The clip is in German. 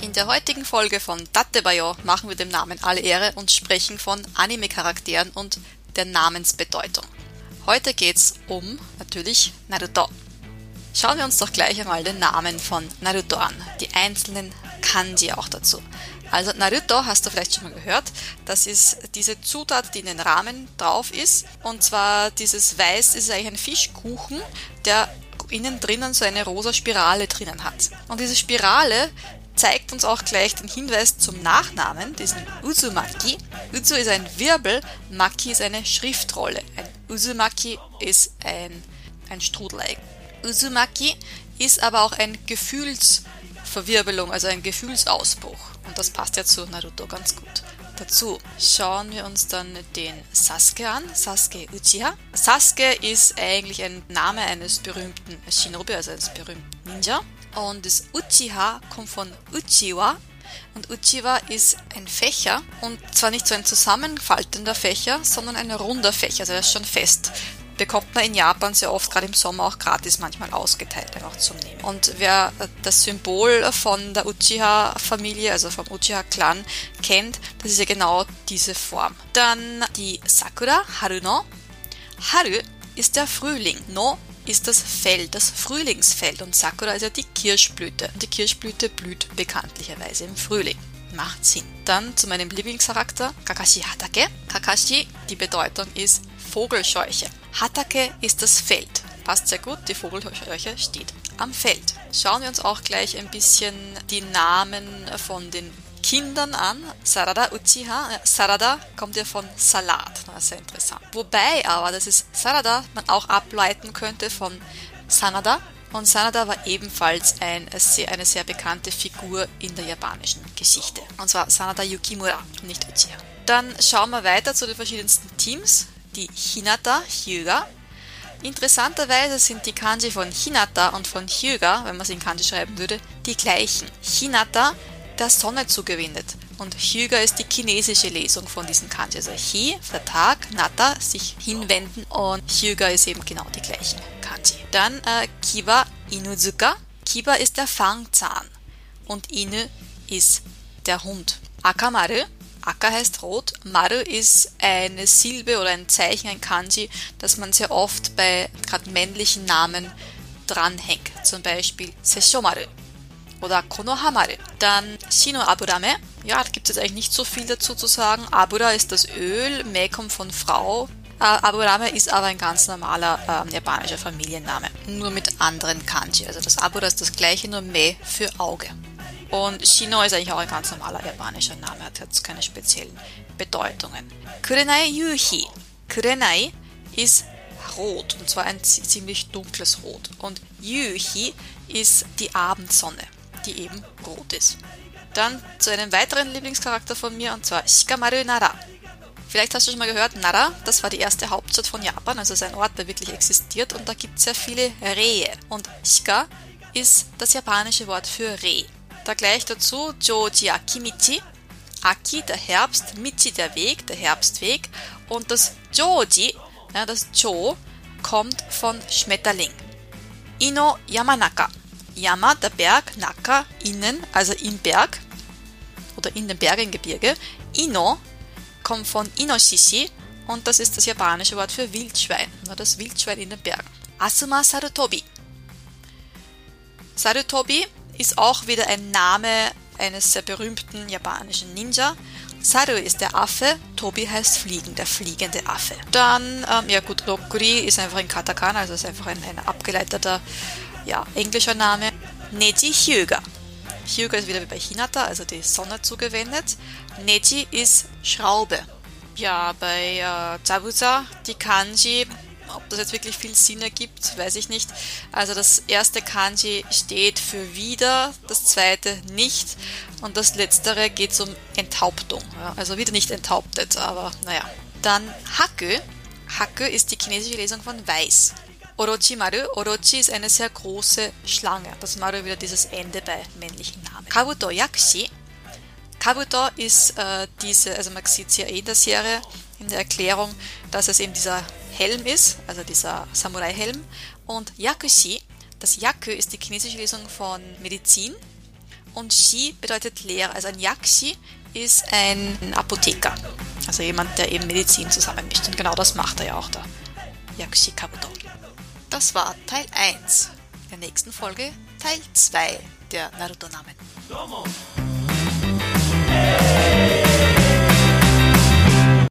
In der heutigen Folge von Dattebayo machen wir dem Namen alle Ehre und sprechen von Anime-Charakteren und der Namensbedeutung. Heute geht's um, natürlich, Naruto. Schauen wir uns doch gleich einmal den Namen von Naruto an, die einzelnen Kanji auch dazu. Also Naruto hast du vielleicht schon mal gehört, das ist diese Zutat, die in den Rahmen drauf ist. Und zwar dieses Weiß ist eigentlich ein Fischkuchen, der innen drinnen so eine rosa Spirale drinnen hat. Und diese Spirale zeigt uns auch gleich den Hinweis zum Nachnamen, diesen Uzumaki. Uzu ist ein Wirbel, Maki ist eine Schriftrolle. Ein Uzumaki ist ein, ein Strudeleig. Uzumaki ist aber auch ein Gefühlsverwirbelung, also ein Gefühlsausbruch. Und das passt ja zu Naruto ganz gut. Dazu schauen wir uns dann den Sasuke an, Sasuke Uchiha. Sasuke ist eigentlich ein Name eines berühmten Shinobi, also eines berühmten Ninja. Und das Uchiha kommt von Uchiwa. Und Uchiwa ist ein Fächer und zwar nicht so ein zusammenfaltender Fächer, sondern ein runder Fächer, also er ist schon fest. Bekommt man in Japan sehr oft, gerade im Sommer auch gratis manchmal ausgeteilt, einfach zum Nehmen. Und wer das Symbol von der Uchiha-Familie, also vom Uchiha-Clan, kennt, das ist ja genau diese Form. Dann die Sakura Haruno. Haru ist der Frühling. No ist das Feld, das Frühlingsfeld und Sakura ist ja die Kirschblüte. Die Kirschblüte blüht bekanntlicherweise im Frühling. Macht Sinn. Dann zu meinem Lieblingscharakter, Kakashi Hatake. Kakashi, die Bedeutung ist Vogelscheuche. Hatake ist das Feld. Passt sehr gut, die Vogelscheuche steht am Feld. Schauen wir uns auch gleich ein bisschen die Namen von den Kindern an. Sarada Uchiha. Sarada kommt ja von Salat. Das ist sehr interessant. Wobei aber, das ist Sarada, man auch ableiten könnte von Sanada. Und Sanada war ebenfalls ein, eine sehr bekannte Figur in der japanischen Geschichte. Und zwar Sanada Yukimura, nicht Uchiha. Dann schauen wir weiter zu den verschiedensten Teams. Die Hinata, Hyuga. Interessanterweise sind die Kanji von Hinata und von Hyuga, wenn man sie in Kanji schreiben würde, die gleichen. Hinata der Sonne zugewendet. Und Hyuga ist die chinesische Lesung von diesen Kanji. Also Hi, der Tag, Nata, sich hinwenden und Hyuga ist eben genau die gleichen Kanji. Dann äh, Kiba Inuzuka. Kiba ist der Fangzahn und Inu ist der Hund. Akamaru. Aka heißt rot. Maru ist eine Silbe oder ein Zeichen, ein Kanji, das man sehr oft bei gerade männlichen Namen dranhängt. Zum Beispiel Seshomaru oder Konohamaru. Dann Shino Aburame. Ja, da gibt es jetzt eigentlich nicht so viel dazu zu sagen. Abura ist das Öl, Me kommt von Frau. Äh, Aburame ist aber ein ganz normaler äh, japanischer Familienname. Nur mit anderen Kanji. Also das Abura ist das gleiche, nur Me für Auge. Und Shino ist eigentlich auch ein ganz normaler japanischer Name, hat jetzt keine speziellen Bedeutungen. Kurenai Yuhi. Kurenai ist rot, und zwar ein ziemlich dunkles Rot. Und Yuhi ist die Abendsonne die eben rot ist. Dann zu einem weiteren Lieblingscharakter von mir und zwar Shikamaru Nara. Vielleicht hast du schon mal gehört, Nara, das war die erste Hauptstadt von Japan, also ist ein Ort, der wirklich existiert und da gibt es sehr viele Rehe. Und Shika ist das japanische Wort für Reh. Da gleich dazu Joji Akimichi, Aki der Herbst, Michi der Weg, der Herbstweg und das Joji, ja, das Jo, kommt von Schmetterling. Ino Yamanaka, Yama, der Berg, Naka, innen, also im Berg oder in den Bergengebirge. Ino kommt von Inoshishi und das ist das japanische Wort für Wildschwein, das Wildschwein in den Bergen. Asuma Sarutobi. Sarutobi ist auch wieder ein Name eines sehr berühmten japanischen Ninja. Saru ist der Affe, Tobi heißt Fliegen, der fliegende Affe. Dann, ähm, ja gut, Rokuri ist einfach in Katakana, also ist einfach ein, ein abgeleiteter ja, englischer Name. Neji Hyuga. Hyuga ist wieder wie bei Hinata, also die Sonne zugewendet. Neji ist Schraube. Ja, bei äh, Zabuza, die Kanji, ob das jetzt wirklich viel Sinn ergibt, weiß ich nicht. Also das erste Kanji steht für wieder, das zweite nicht und das letztere geht um Enthauptung. Ja, also wieder nicht enthauptet, aber naja. Dann Haku. Haku ist die chinesische Lesung von weiß. Orochimaru. Orochi ist eine sehr große Schlange. Das Maru wieder dieses Ende bei männlichen Namen. Kabuto Yakshi. Kabuto ist äh, diese, also man sieht es ja eh in der Serie, in der Erklärung, dass es eben dieser Helm ist, also dieser Samurai-Helm. Und Yakushi, das Yaku ist die chinesische Lesung von Medizin. und Shi bedeutet Lehrer. Also ein Yakshi ist ein Apotheker. Also jemand, der eben Medizin zusammenmischt. Und genau das macht er ja auch da. Yakshi Kabuto. Das war Teil 1. In der nächsten Folge Teil 2 der Naruto-Namen.